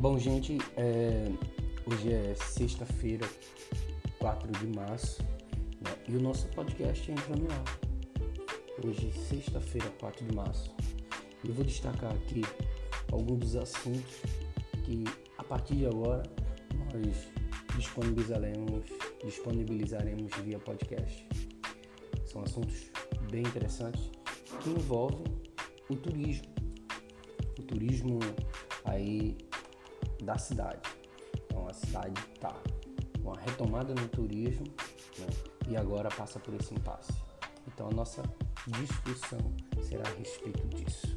Bom, gente, é, hoje é sexta-feira, 4 de março, né? e o nosso podcast entra no ar. Hoje, sexta-feira, 4 de março. Eu vou destacar aqui alguns dos assuntos que, a partir de agora, nós disponibilizaremos, disponibilizaremos via podcast. São assuntos bem interessantes que envolvem o turismo. O turismo da cidade. Então a cidade está com a retomada no turismo né, e agora passa por esse impasse. Então a nossa discussão será a respeito disso.